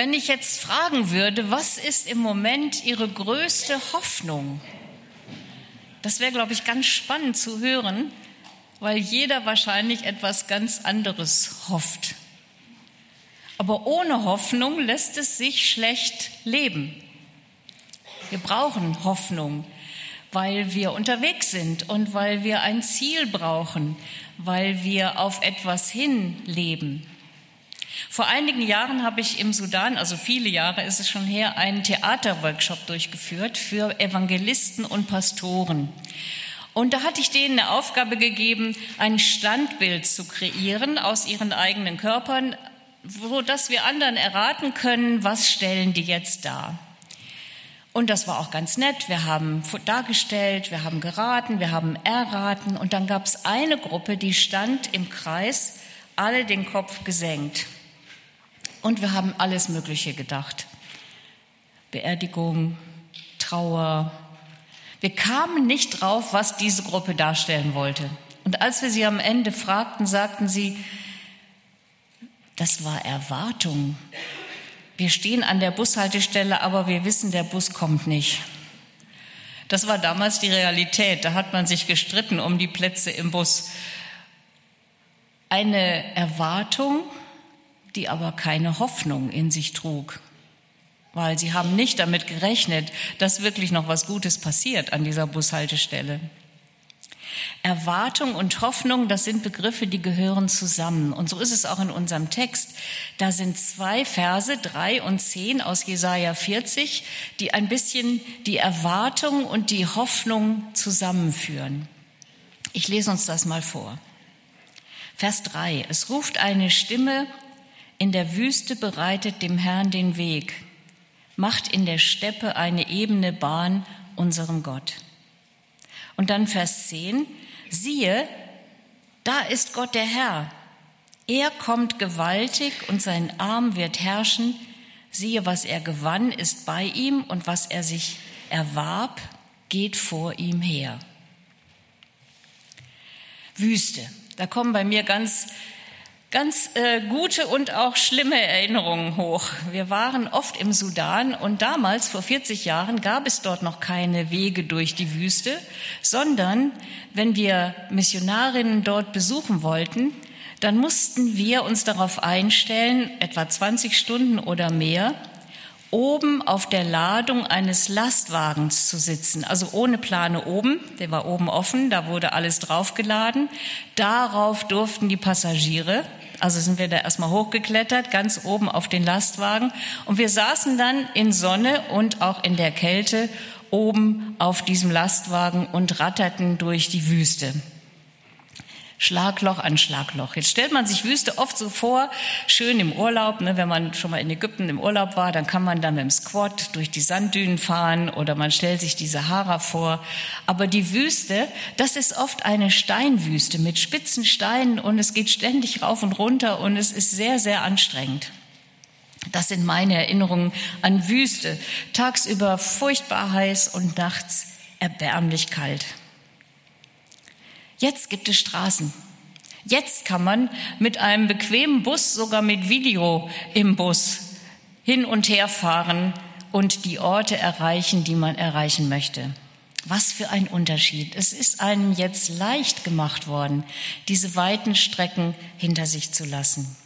Wenn ich jetzt fragen würde, was ist im Moment Ihre größte Hoffnung? Das wäre, glaube ich, ganz spannend zu hören, weil jeder wahrscheinlich etwas ganz anderes hofft. Aber ohne Hoffnung lässt es sich schlecht leben. Wir brauchen Hoffnung, weil wir unterwegs sind und weil wir ein Ziel brauchen, weil wir auf etwas hin leben. Vor einigen Jahren habe ich im Sudan, also viele Jahre ist es schon her, einen Theaterworkshop durchgeführt für Evangelisten und Pastoren. Und da hatte ich denen eine Aufgabe gegeben, ein Standbild zu kreieren aus ihren eigenen Körpern, so dass wir anderen erraten können, was stellen die jetzt dar. Und das war auch ganz nett. Wir haben dargestellt, wir haben geraten, wir haben erraten. Und dann gab es eine Gruppe, die stand im Kreis, alle den Kopf gesenkt. Und wir haben alles Mögliche gedacht. Beerdigung, Trauer. Wir kamen nicht drauf, was diese Gruppe darstellen wollte. Und als wir sie am Ende fragten, sagten sie, das war Erwartung. Wir stehen an der Bushaltestelle, aber wir wissen, der Bus kommt nicht. Das war damals die Realität. Da hat man sich gestritten um die Plätze im Bus. Eine Erwartung, die aber keine Hoffnung in sich trug, weil sie haben nicht damit gerechnet, dass wirklich noch was Gutes passiert an dieser Bushaltestelle. Erwartung und Hoffnung, das sind Begriffe, die gehören zusammen. Und so ist es auch in unserem Text. Da sind zwei Verse, drei und zehn aus Jesaja 40, die ein bisschen die Erwartung und die Hoffnung zusammenführen. Ich lese uns das mal vor. Vers drei. Es ruft eine Stimme, in der Wüste bereitet dem Herrn den Weg, macht in der Steppe eine ebene Bahn unserem Gott. Und dann Vers 10, siehe, da ist Gott der Herr. Er kommt gewaltig und sein Arm wird herrschen. Siehe, was er gewann, ist bei ihm und was er sich erwarb, geht vor ihm her. Wüste. Da kommen bei mir ganz ganz äh, gute und auch schlimme Erinnerungen hoch. Wir waren oft im Sudan und damals, vor 40 Jahren, gab es dort noch keine Wege durch die Wüste, sondern wenn wir Missionarinnen dort besuchen wollten, dann mussten wir uns darauf einstellen, etwa 20 Stunden oder mehr, oben auf der Ladung eines Lastwagens zu sitzen, also ohne Plane oben, der war oben offen, da wurde alles draufgeladen. Darauf durften die Passagiere also sind wir da erstmal hochgeklettert, ganz oben auf den Lastwagen. Und wir saßen dann in Sonne und auch in der Kälte oben auf diesem Lastwagen und ratterten durch die Wüste. Schlagloch an Schlagloch. Jetzt stellt man sich Wüste oft so vor, schön im Urlaub, ne, wenn man schon mal in Ägypten im Urlaub war, dann kann man da mit dem Squad durch die Sanddünen fahren oder man stellt sich die Sahara vor. Aber die Wüste, das ist oft eine Steinwüste mit spitzen Steinen und es geht ständig rauf und runter und es ist sehr, sehr anstrengend. Das sind meine Erinnerungen an Wüste. Tagsüber furchtbar heiß und nachts erbärmlich kalt. Jetzt gibt es Straßen. Jetzt kann man mit einem bequemen Bus, sogar mit Video im Bus, hin und her fahren und die Orte erreichen, die man erreichen möchte. Was für ein Unterschied. Es ist einem jetzt leicht gemacht worden, diese weiten Strecken hinter sich zu lassen.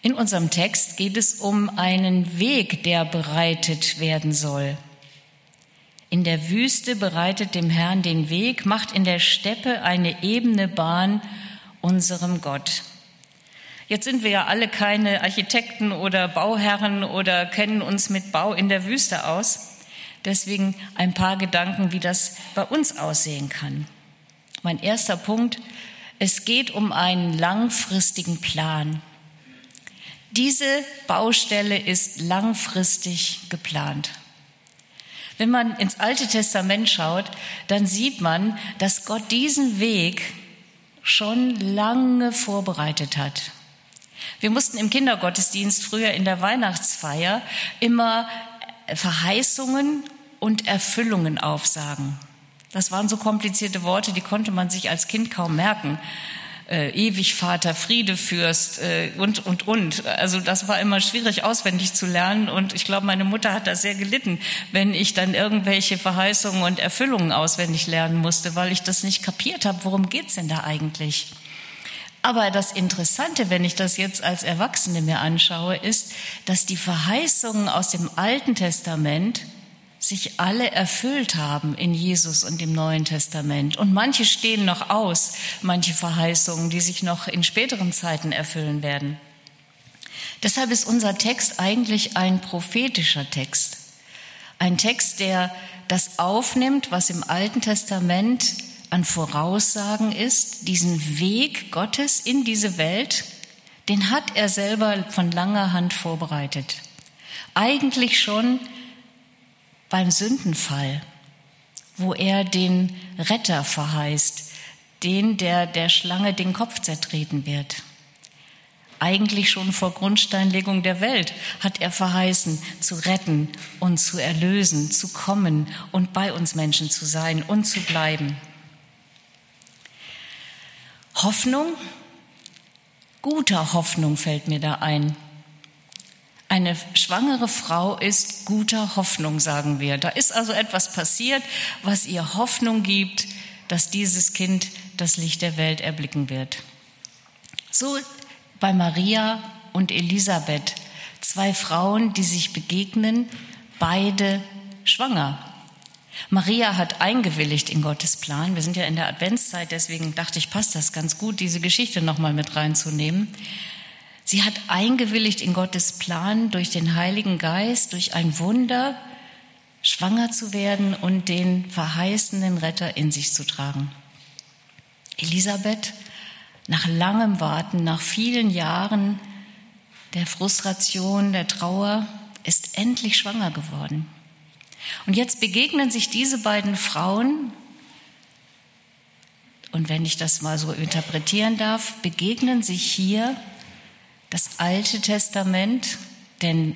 In unserem Text geht es um einen Weg, der bereitet werden soll. In der Wüste bereitet dem Herrn den Weg, macht in der Steppe eine ebene Bahn unserem Gott. Jetzt sind wir ja alle keine Architekten oder Bauherren oder kennen uns mit Bau in der Wüste aus. Deswegen ein paar Gedanken, wie das bei uns aussehen kann. Mein erster Punkt, es geht um einen langfristigen Plan. Diese Baustelle ist langfristig geplant. Wenn man ins Alte Testament schaut, dann sieht man, dass Gott diesen Weg schon lange vorbereitet hat. Wir mussten im Kindergottesdienst früher in der Weihnachtsfeier immer Verheißungen und Erfüllungen aufsagen. Das waren so komplizierte Worte, die konnte man sich als Kind kaum merken. Äh, ewig Vater, Friede Fürst äh, und, und, und. Also das war immer schwierig auswendig zu lernen und ich glaube, meine Mutter hat da sehr gelitten, wenn ich dann irgendwelche Verheißungen und Erfüllungen auswendig lernen musste, weil ich das nicht kapiert habe, worum geht's denn da eigentlich? Aber das Interessante, wenn ich das jetzt als Erwachsene mir anschaue, ist, dass die Verheißungen aus dem Alten Testament sich alle erfüllt haben in Jesus und im Neuen Testament. Und manche stehen noch aus, manche Verheißungen, die sich noch in späteren Zeiten erfüllen werden. Deshalb ist unser Text eigentlich ein prophetischer Text. Ein Text, der das aufnimmt, was im Alten Testament an Voraussagen ist, diesen Weg Gottes in diese Welt, den hat er selber von langer Hand vorbereitet. Eigentlich schon beim Sündenfall, wo er den Retter verheißt, den, der der Schlange den Kopf zertreten wird. Eigentlich schon vor Grundsteinlegung der Welt hat er verheißen, zu retten und zu erlösen, zu kommen und bei uns Menschen zu sein und zu bleiben. Hoffnung, guter Hoffnung fällt mir da ein. Eine schwangere Frau ist guter Hoffnung, sagen wir. Da ist also etwas passiert, was ihr Hoffnung gibt, dass dieses Kind das Licht der Welt erblicken wird. So bei Maria und Elisabeth, zwei Frauen, die sich begegnen, beide schwanger. Maria hat eingewilligt in Gottes Plan. Wir sind ja in der Adventszeit, deswegen dachte ich, passt das ganz gut, diese Geschichte nochmal mit reinzunehmen. Sie hat eingewilligt in Gottes Plan durch den Heiligen Geist, durch ein Wunder, schwanger zu werden und den verheißenen Retter in sich zu tragen. Elisabeth, nach langem Warten, nach vielen Jahren der Frustration, der Trauer, ist endlich schwanger geworden. Und jetzt begegnen sich diese beiden Frauen, und wenn ich das mal so interpretieren darf, begegnen sich hier das Alte Testament, denn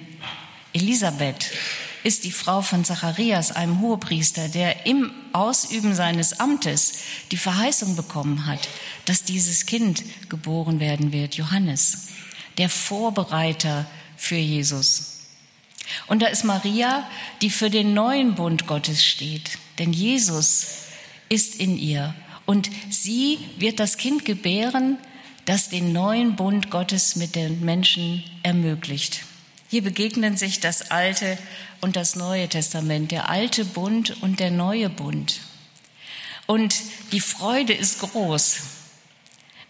Elisabeth ist die Frau von Zacharias, einem Hohepriester, der im Ausüben seines Amtes die Verheißung bekommen hat, dass dieses Kind geboren werden wird, Johannes, der Vorbereiter für Jesus. Und da ist Maria, die für den neuen Bund Gottes steht, denn Jesus ist in ihr und sie wird das Kind gebären, das den neuen Bund Gottes mit den Menschen ermöglicht. Hier begegnen sich das Alte und das Neue Testament, der alte Bund und der neue Bund. Und die Freude ist groß.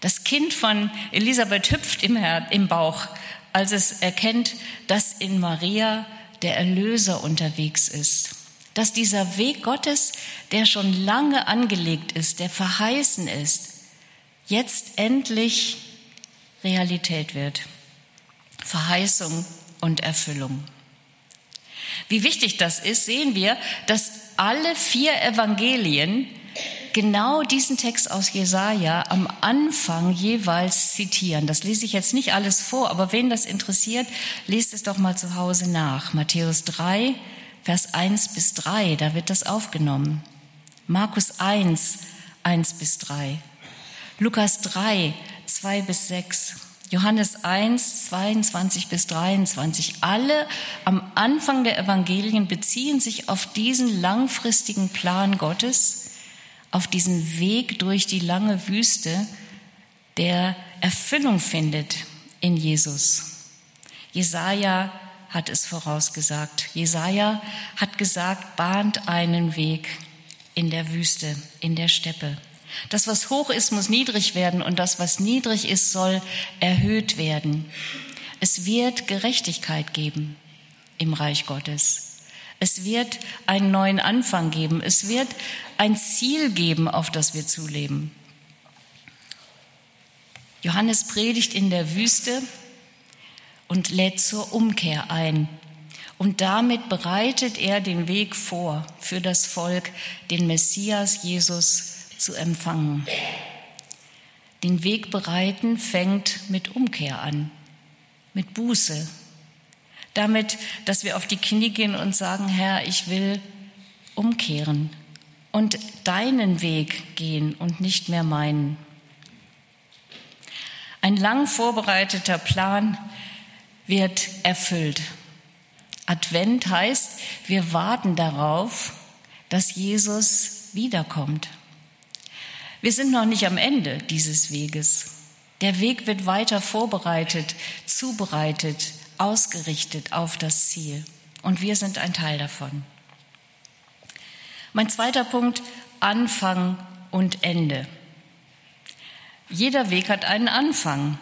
Das Kind von Elisabeth hüpft im, im Bauch, als es erkennt, dass in Maria der Erlöser unterwegs ist. Dass dieser Weg Gottes, der schon lange angelegt ist, der verheißen ist, jetzt endlich Realität wird. Verheißung und Erfüllung. Wie wichtig das ist, sehen wir, dass alle vier Evangelien genau diesen Text aus Jesaja am Anfang jeweils zitieren. Das lese ich jetzt nicht alles vor, aber wen das interessiert, lest es doch mal zu Hause nach. Matthäus 3, Vers 1 bis 3, da wird das aufgenommen. Markus 1, 1 bis 3. Lukas 3, 2 bis 6, Johannes 1, 22 bis 23. Alle am Anfang der Evangelien beziehen sich auf diesen langfristigen Plan Gottes, auf diesen Weg durch die lange Wüste, der Erfüllung findet in Jesus. Jesaja hat es vorausgesagt. Jesaja hat gesagt, bahnt einen Weg in der Wüste, in der Steppe. Das, was hoch ist, muss niedrig werden und das, was niedrig ist, soll erhöht werden. Es wird Gerechtigkeit geben im Reich Gottes. Es wird einen neuen Anfang geben. Es wird ein Ziel geben, auf das wir zuleben. Johannes predigt in der Wüste und lädt zur Umkehr ein. Und damit bereitet er den Weg vor für das Volk, den Messias Jesus zu empfangen. Den Weg bereiten fängt mit Umkehr an, mit Buße. Damit, dass wir auf die Knie gehen und sagen, Herr, ich will umkehren und deinen Weg gehen und nicht mehr meinen. Ein lang vorbereiteter Plan wird erfüllt. Advent heißt, wir warten darauf, dass Jesus wiederkommt. Wir sind noch nicht am Ende dieses Weges. Der Weg wird weiter vorbereitet, zubereitet, ausgerichtet auf das Ziel. Und wir sind ein Teil davon. Mein zweiter Punkt, Anfang und Ende. Jeder Weg hat einen Anfang,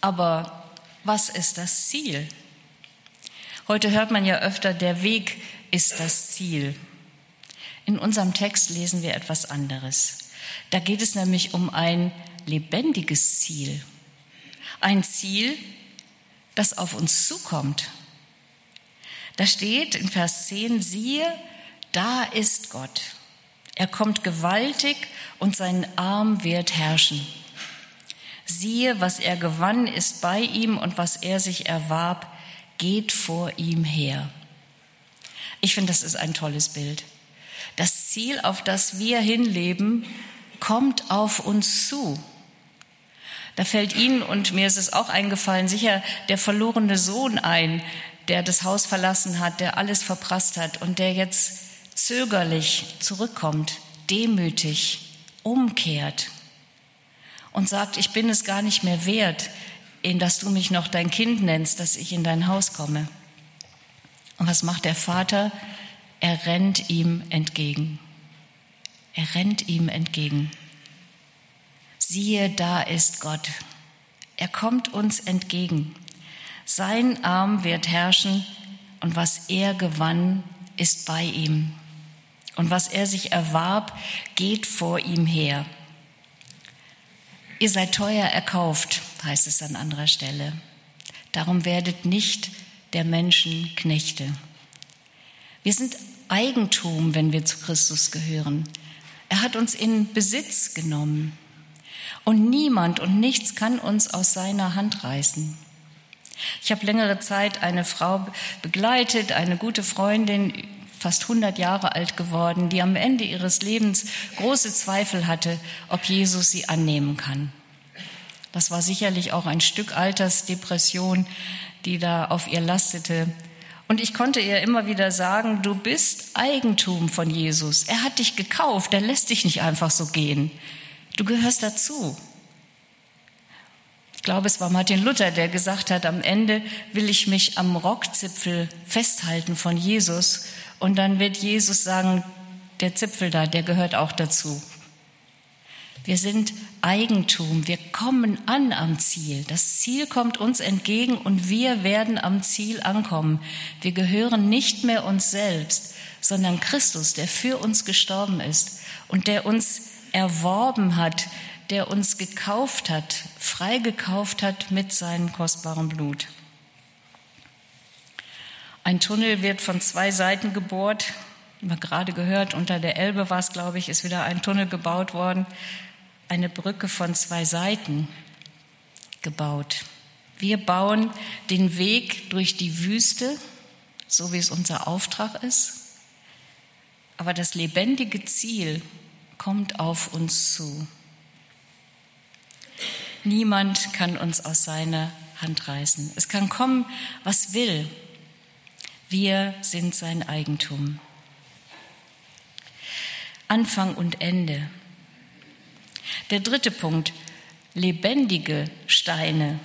aber was ist das Ziel? Heute hört man ja öfter, der Weg ist das Ziel. In unserem Text lesen wir etwas anderes. Da geht es nämlich um ein lebendiges Ziel. Ein Ziel, das auf uns zukommt. Da steht in Vers 10, siehe, da ist Gott. Er kommt gewaltig und sein Arm wird herrschen. Siehe, was er gewann, ist bei ihm und was er sich erwarb, geht vor ihm her. Ich finde, das ist ein tolles Bild. Das Ziel, auf das wir hinleben, kommt auf uns zu. Da fällt Ihnen und mir ist es auch eingefallen, sicher der verlorene Sohn ein, der das Haus verlassen hat, der alles verprasst hat und der jetzt zögerlich zurückkommt, demütig, umkehrt und sagt, ich bin es gar nicht mehr wert, in dass du mich noch dein Kind nennst, dass ich in dein Haus komme. Und was macht der Vater? Er rennt ihm entgegen. Er rennt ihm entgegen. Siehe, da ist Gott. Er kommt uns entgegen. Sein Arm wird herrschen und was er gewann, ist bei ihm. Und was er sich erwarb, geht vor ihm her. Ihr seid teuer erkauft, heißt es an anderer Stelle. Darum werdet nicht der Menschen Knechte. Wir sind Eigentum, wenn wir zu Christus gehören. Er hat uns in Besitz genommen. Und niemand und nichts kann uns aus seiner Hand reißen. Ich habe längere Zeit eine Frau begleitet, eine gute Freundin, fast 100 Jahre alt geworden, die am Ende ihres Lebens große Zweifel hatte, ob Jesus sie annehmen kann. Das war sicherlich auch ein Stück Altersdepression, die da auf ihr lastete. Und ich konnte ihr immer wieder sagen, du bist Eigentum von Jesus. Er hat dich gekauft, er lässt dich nicht einfach so gehen. Du gehörst dazu. Ich glaube, es war Martin Luther, der gesagt hat, am Ende will ich mich am Rockzipfel festhalten von Jesus und dann wird Jesus sagen, der Zipfel da, der gehört auch dazu. Wir sind Eigentum. Wir kommen an am Ziel. Das Ziel kommt uns entgegen und wir werden am Ziel ankommen. Wir gehören nicht mehr uns selbst, sondern Christus, der für uns gestorben ist und der uns erworben hat, der uns gekauft hat, freigekauft hat mit seinem kostbaren Blut. Ein Tunnel wird von zwei Seiten gebohrt. Wir haben gerade gehört, unter der Elbe war es, glaube ich, ist wieder ein Tunnel gebaut worden eine Brücke von zwei Seiten gebaut. Wir bauen den Weg durch die Wüste, so wie es unser Auftrag ist. Aber das lebendige Ziel kommt auf uns zu. Niemand kann uns aus seiner Hand reißen. Es kann kommen, was will. Wir sind sein Eigentum. Anfang und Ende. Der dritte Punkt, lebendige Steine.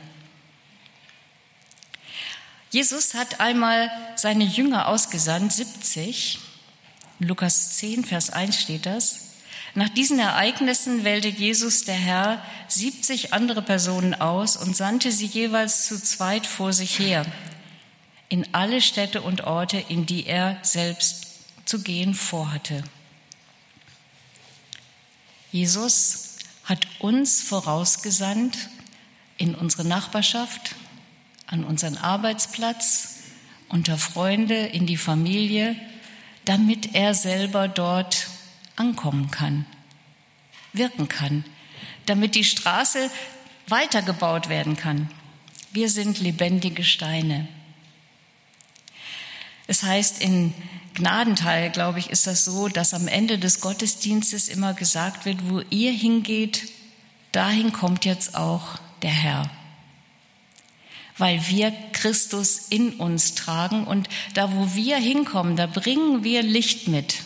Jesus hat einmal seine Jünger ausgesandt, 70. Lukas 10, Vers 1 steht das. Nach diesen Ereignissen wählte Jesus der Herr 70 andere Personen aus und sandte sie jeweils zu zweit vor sich her in alle Städte und Orte, in die er selbst zu gehen vorhatte. Jesus hat uns vorausgesandt in unsere Nachbarschaft, an unseren Arbeitsplatz, unter Freunde, in die Familie, damit er selber dort ankommen kann, wirken kann, damit die Straße weitergebaut werden kann. Wir sind lebendige Steine. Es heißt in Gnadenteil, glaube ich, ist das so, dass am Ende des Gottesdienstes immer gesagt wird, wo ihr hingeht, dahin kommt jetzt auch der Herr. Weil wir Christus in uns tragen und da, wo wir hinkommen, da bringen wir Licht mit.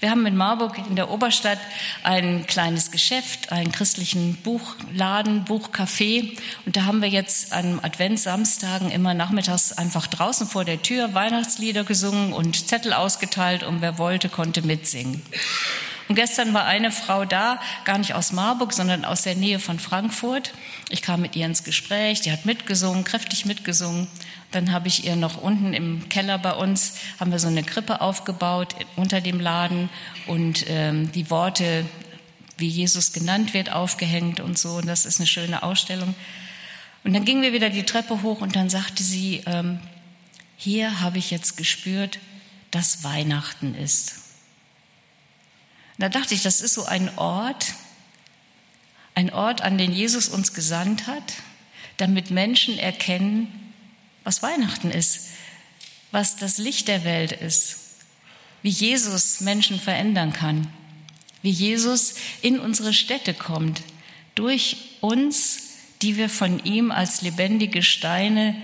Wir haben in Marburg in der Oberstadt ein kleines Geschäft, einen christlichen Buchladen, Buchcafé. Und da haben wir jetzt an Adventssamstagen immer nachmittags einfach draußen vor der Tür Weihnachtslieder gesungen und Zettel ausgeteilt und wer wollte, konnte mitsingen. Und gestern war eine Frau da, gar nicht aus Marburg, sondern aus der Nähe von Frankfurt. Ich kam mit ihr ins Gespräch, die hat mitgesungen, kräftig mitgesungen. Dann habe ich ihr noch unten im Keller bei uns, haben wir so eine Krippe aufgebaut unter dem Laden und ähm, die Worte, wie Jesus genannt wird, aufgehängt und so. Und das ist eine schöne Ausstellung. Und dann gingen wir wieder die Treppe hoch und dann sagte sie, ähm, hier habe ich jetzt gespürt, dass Weihnachten ist. Und da dachte ich, das ist so ein Ort, ein Ort, an den Jesus uns gesandt hat, damit Menschen erkennen, was Weihnachten ist, was das Licht der Welt ist, wie Jesus Menschen verändern kann, wie Jesus in unsere Städte kommt, durch uns, die wir von ihm als lebendige Steine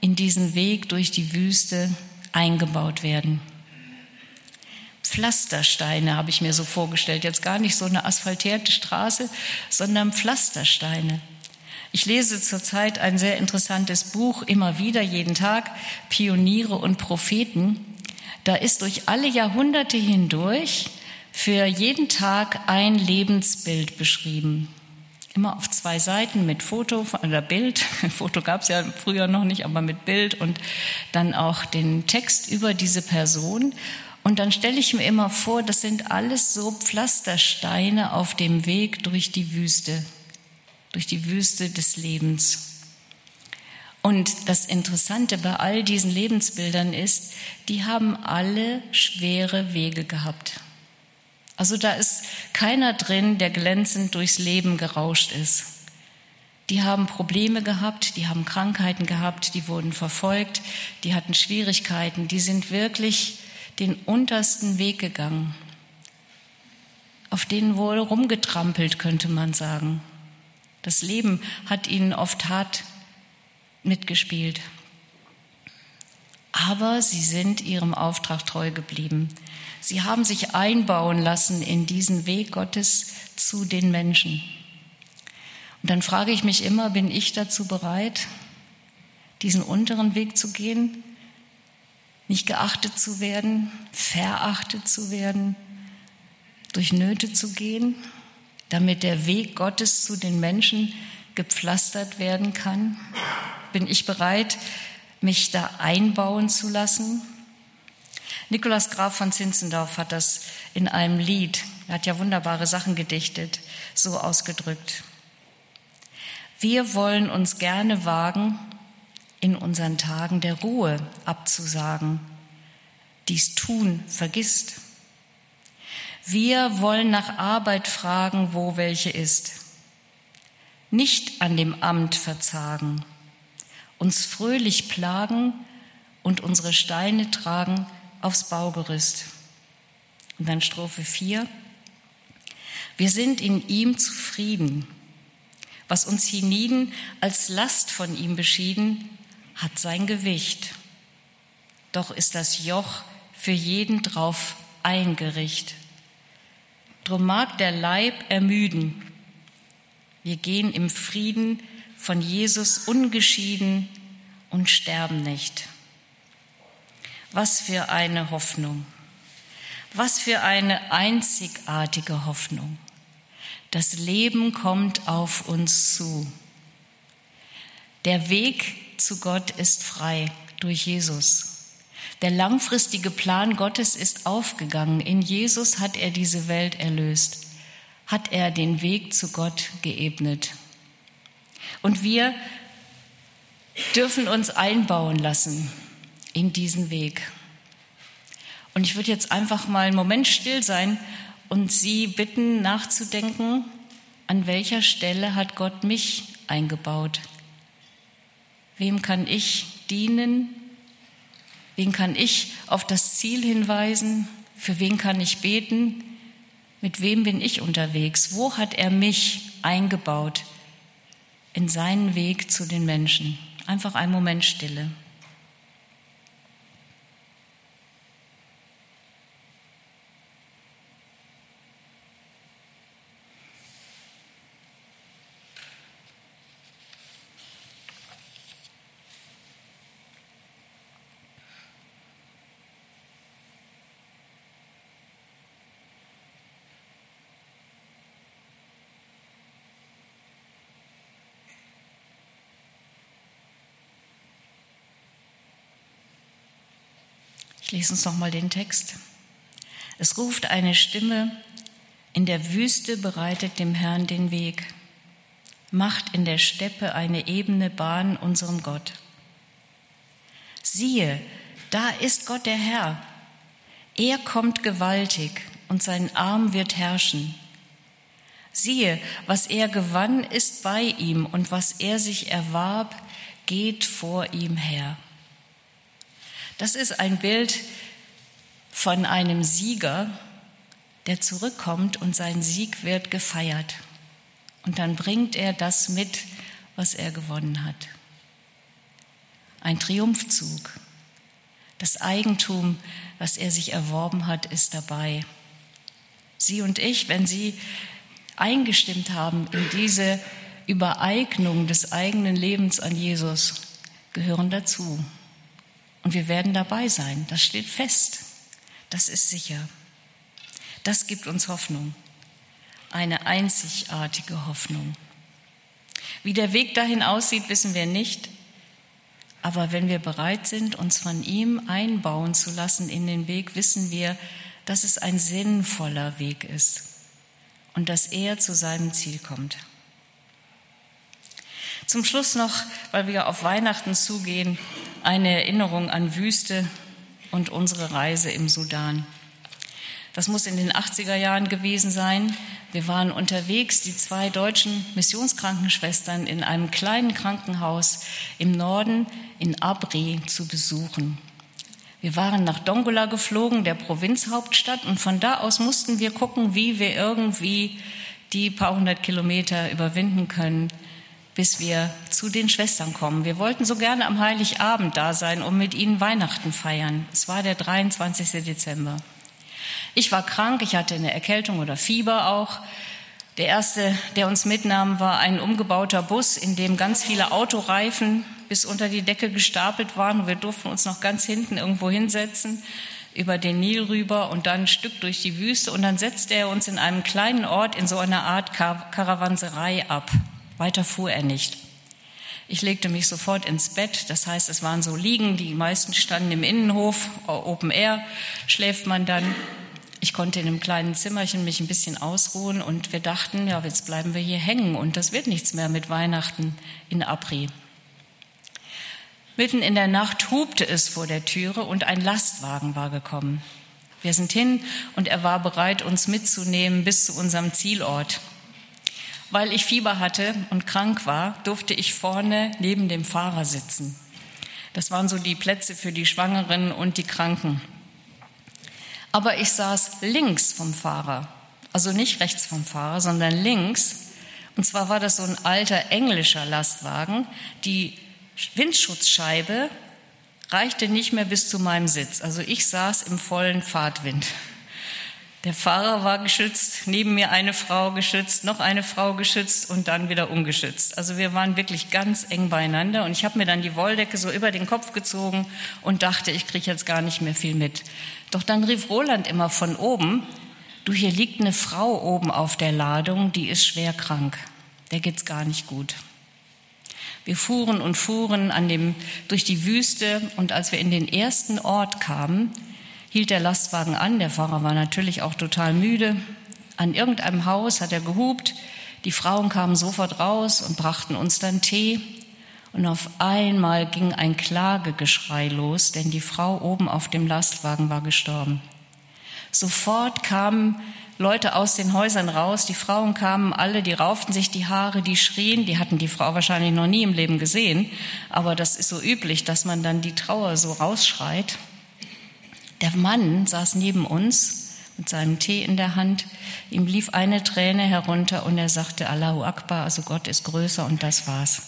in diesen Weg durch die Wüste eingebaut werden. Pflastersteine habe ich mir so vorgestellt, jetzt gar nicht so eine asphaltierte Straße, sondern Pflastersteine. Ich lese zurzeit ein sehr interessantes Buch, immer wieder, jeden Tag, Pioniere und Propheten. Da ist durch alle Jahrhunderte hindurch für jeden Tag ein Lebensbild beschrieben. Immer auf zwei Seiten mit Foto oder Bild. Foto gab es ja früher noch nicht, aber mit Bild und dann auch den Text über diese Person. Und dann stelle ich mir immer vor, das sind alles so Pflastersteine auf dem Weg durch die Wüste durch die Wüste des Lebens. Und das Interessante bei all diesen Lebensbildern ist, die haben alle schwere Wege gehabt. Also da ist keiner drin, der glänzend durchs Leben gerauscht ist. Die haben Probleme gehabt, die haben Krankheiten gehabt, die wurden verfolgt, die hatten Schwierigkeiten, die sind wirklich den untersten Weg gegangen. Auf denen wurde rumgetrampelt, könnte man sagen. Das Leben hat ihnen oft hart mitgespielt. Aber sie sind ihrem Auftrag treu geblieben. Sie haben sich einbauen lassen in diesen Weg Gottes zu den Menschen. Und dann frage ich mich immer, bin ich dazu bereit, diesen unteren Weg zu gehen, nicht geachtet zu werden, verachtet zu werden, durch Nöte zu gehen? damit der Weg Gottes zu den Menschen gepflastert werden kann? Bin ich bereit, mich da einbauen zu lassen? Nikolaus Graf von Zinzendorf hat das in einem Lied, er hat ja wunderbare Sachen gedichtet, so ausgedrückt. Wir wollen uns gerne wagen, in unseren Tagen der Ruhe abzusagen. Dies tun vergisst. Wir wollen nach Arbeit fragen, wo welche ist. Nicht an dem Amt verzagen, uns fröhlich plagen und unsere Steine tragen aufs Baugerüst. Und dann Strophe 4. Wir sind in ihm zufrieden. Was uns hienieden als Last von ihm beschieden, hat sein Gewicht. Doch ist das Joch für jeden drauf eingerichtet. Drum mag der Leib ermüden. Wir gehen im Frieden von Jesus ungeschieden und sterben nicht. Was für eine Hoffnung. Was für eine einzigartige Hoffnung. Das Leben kommt auf uns zu. Der Weg zu Gott ist frei durch Jesus. Der langfristige Plan Gottes ist aufgegangen. In Jesus hat er diese Welt erlöst, hat er den Weg zu Gott geebnet. Und wir dürfen uns einbauen lassen in diesen Weg. Und ich würde jetzt einfach mal einen Moment still sein und Sie bitten nachzudenken, an welcher Stelle hat Gott mich eingebaut? Wem kann ich dienen? Wen kann ich auf das Ziel hinweisen? Für wen kann ich beten? Mit wem bin ich unterwegs? Wo hat er mich eingebaut in seinen Weg zu den Menschen. Einfach ein Moment Stille. Ich lese uns nochmal den Text. Es ruft eine Stimme, in der Wüste bereitet dem Herrn den Weg, macht in der Steppe eine ebene Bahn unserem Gott. Siehe, da ist Gott der Herr. Er kommt gewaltig und sein Arm wird herrschen. Siehe, was er gewann, ist bei ihm und was er sich erwarb, geht vor ihm her. Das ist ein Bild von einem Sieger, der zurückkommt und sein Sieg wird gefeiert. Und dann bringt er das mit, was er gewonnen hat. Ein Triumphzug. Das Eigentum, was er sich erworben hat, ist dabei. Sie und ich, wenn Sie eingestimmt haben in diese Übereignung des eigenen Lebens an Jesus, gehören dazu. Und wir werden dabei sein. Das steht fest. Das ist sicher. Das gibt uns Hoffnung. Eine einzigartige Hoffnung. Wie der Weg dahin aussieht, wissen wir nicht. Aber wenn wir bereit sind, uns von ihm einbauen zu lassen in den Weg, wissen wir, dass es ein sinnvoller Weg ist und dass er zu seinem Ziel kommt. Zum Schluss noch, weil wir auf Weihnachten zugehen, eine Erinnerung an Wüste und unsere Reise im Sudan. Das muss in den 80er Jahren gewesen sein. Wir waren unterwegs, die zwei deutschen Missionskrankenschwestern in einem kleinen Krankenhaus im Norden in Abri zu besuchen. Wir waren nach Dongola geflogen, der Provinzhauptstadt, und von da aus mussten wir gucken, wie wir irgendwie die paar hundert Kilometer überwinden können bis wir zu den Schwestern kommen. Wir wollten so gerne am Heiligabend da sein und mit ihnen Weihnachten feiern. Es war der 23. Dezember. Ich war krank, ich hatte eine Erkältung oder Fieber auch. Der erste, der uns mitnahm, war ein umgebauter Bus, in dem ganz viele Autoreifen bis unter die Decke gestapelt waren. Wir durften uns noch ganz hinten irgendwo hinsetzen, über den Nil rüber und dann ein Stück durch die Wüste. Und dann setzte er uns in einem kleinen Ort in so einer Art Karawanserei ab. Weiter fuhr er nicht. Ich legte mich sofort ins Bett, das heißt, es waren so Liegen, die meisten standen im Innenhof, Open Air, schläft man dann. Ich konnte in einem kleinen Zimmerchen mich ein bisschen ausruhen und wir dachten, ja, jetzt bleiben wir hier hängen und das wird nichts mehr mit Weihnachten in Apri. Mitten in der Nacht hubte es vor der Türe und ein Lastwagen war gekommen. Wir sind hin und er war bereit, uns mitzunehmen bis zu unserem Zielort. Weil ich Fieber hatte und krank war, durfte ich vorne neben dem Fahrer sitzen. Das waren so die Plätze für die Schwangeren und die Kranken. Aber ich saß links vom Fahrer, also nicht rechts vom Fahrer, sondern links. Und zwar war das so ein alter englischer Lastwagen. Die Windschutzscheibe reichte nicht mehr bis zu meinem Sitz. Also ich saß im vollen Fahrtwind. Der Fahrer war geschützt, neben mir eine Frau geschützt, noch eine Frau geschützt und dann wieder ungeschützt. Also wir waren wirklich ganz eng beieinander und ich habe mir dann die Wolldecke so über den Kopf gezogen und dachte, ich kriege jetzt gar nicht mehr viel mit. Doch dann rief Roland immer von oben, du, hier liegt eine Frau oben auf der Ladung, die ist schwer krank. Der geht's gar nicht gut. Wir fuhren und fuhren an dem, durch die Wüste und als wir in den ersten Ort kamen, hielt der Lastwagen an. Der Fahrer war natürlich auch total müde. An irgendeinem Haus hat er gehupt. Die Frauen kamen sofort raus und brachten uns dann Tee. Und auf einmal ging ein Klagegeschrei los, denn die Frau oben auf dem Lastwagen war gestorben. Sofort kamen Leute aus den Häusern raus, die Frauen kamen alle, die rauften sich die Haare, die schrien, die hatten die Frau wahrscheinlich noch nie im Leben gesehen, aber das ist so üblich, dass man dann die Trauer so rausschreit. Der Mann saß neben uns, mit seinem Tee in der Hand. Ihm lief eine Träne herunter und er sagte Allahu Akbar, also Gott ist größer und das war's.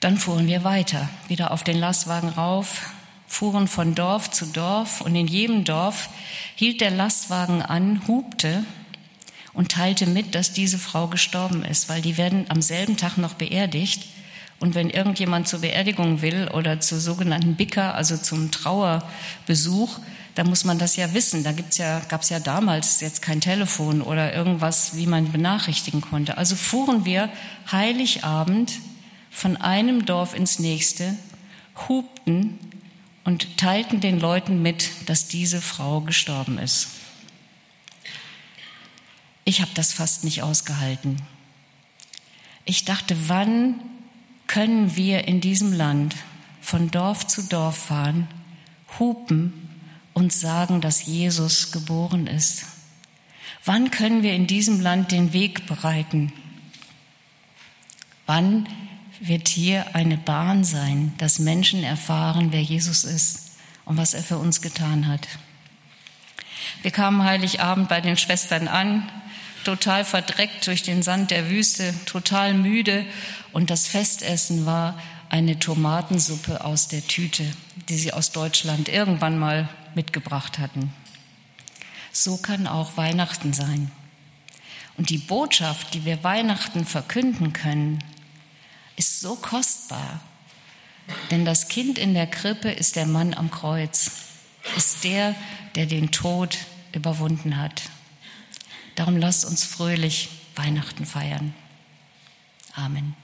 Dann fuhren wir weiter, wieder auf den Lastwagen rauf, fuhren von Dorf zu Dorf und in jedem Dorf hielt der Lastwagen an, hupte und teilte mit, dass diese Frau gestorben ist, weil die werden am selben Tag noch beerdigt. Und wenn irgendjemand zur Beerdigung will oder zur sogenannten Bicker, also zum Trauerbesuch, da muss man das ja wissen. Da ja, gab's ja damals jetzt kein Telefon oder irgendwas, wie man benachrichtigen konnte. Also fuhren wir Heiligabend von einem Dorf ins nächste, hupten und teilten den Leuten mit, dass diese Frau gestorben ist. Ich habe das fast nicht ausgehalten. Ich dachte, wann können wir in diesem Land von Dorf zu Dorf fahren, hupen und sagen, dass Jesus geboren ist? Wann können wir in diesem Land den Weg bereiten? Wann wird hier eine Bahn sein, dass Menschen erfahren, wer Jesus ist und was er für uns getan hat? Wir kamen Heiligabend bei den Schwestern an, total verdreckt durch den Sand der Wüste, total müde und das Festessen war eine Tomatensuppe aus der Tüte, die sie aus Deutschland irgendwann mal mitgebracht hatten. So kann auch Weihnachten sein. Und die Botschaft, die wir Weihnachten verkünden können, ist so kostbar. Denn das Kind in der Krippe ist der Mann am Kreuz, ist der, der den Tod überwunden hat. Darum lasst uns fröhlich Weihnachten feiern. Amen.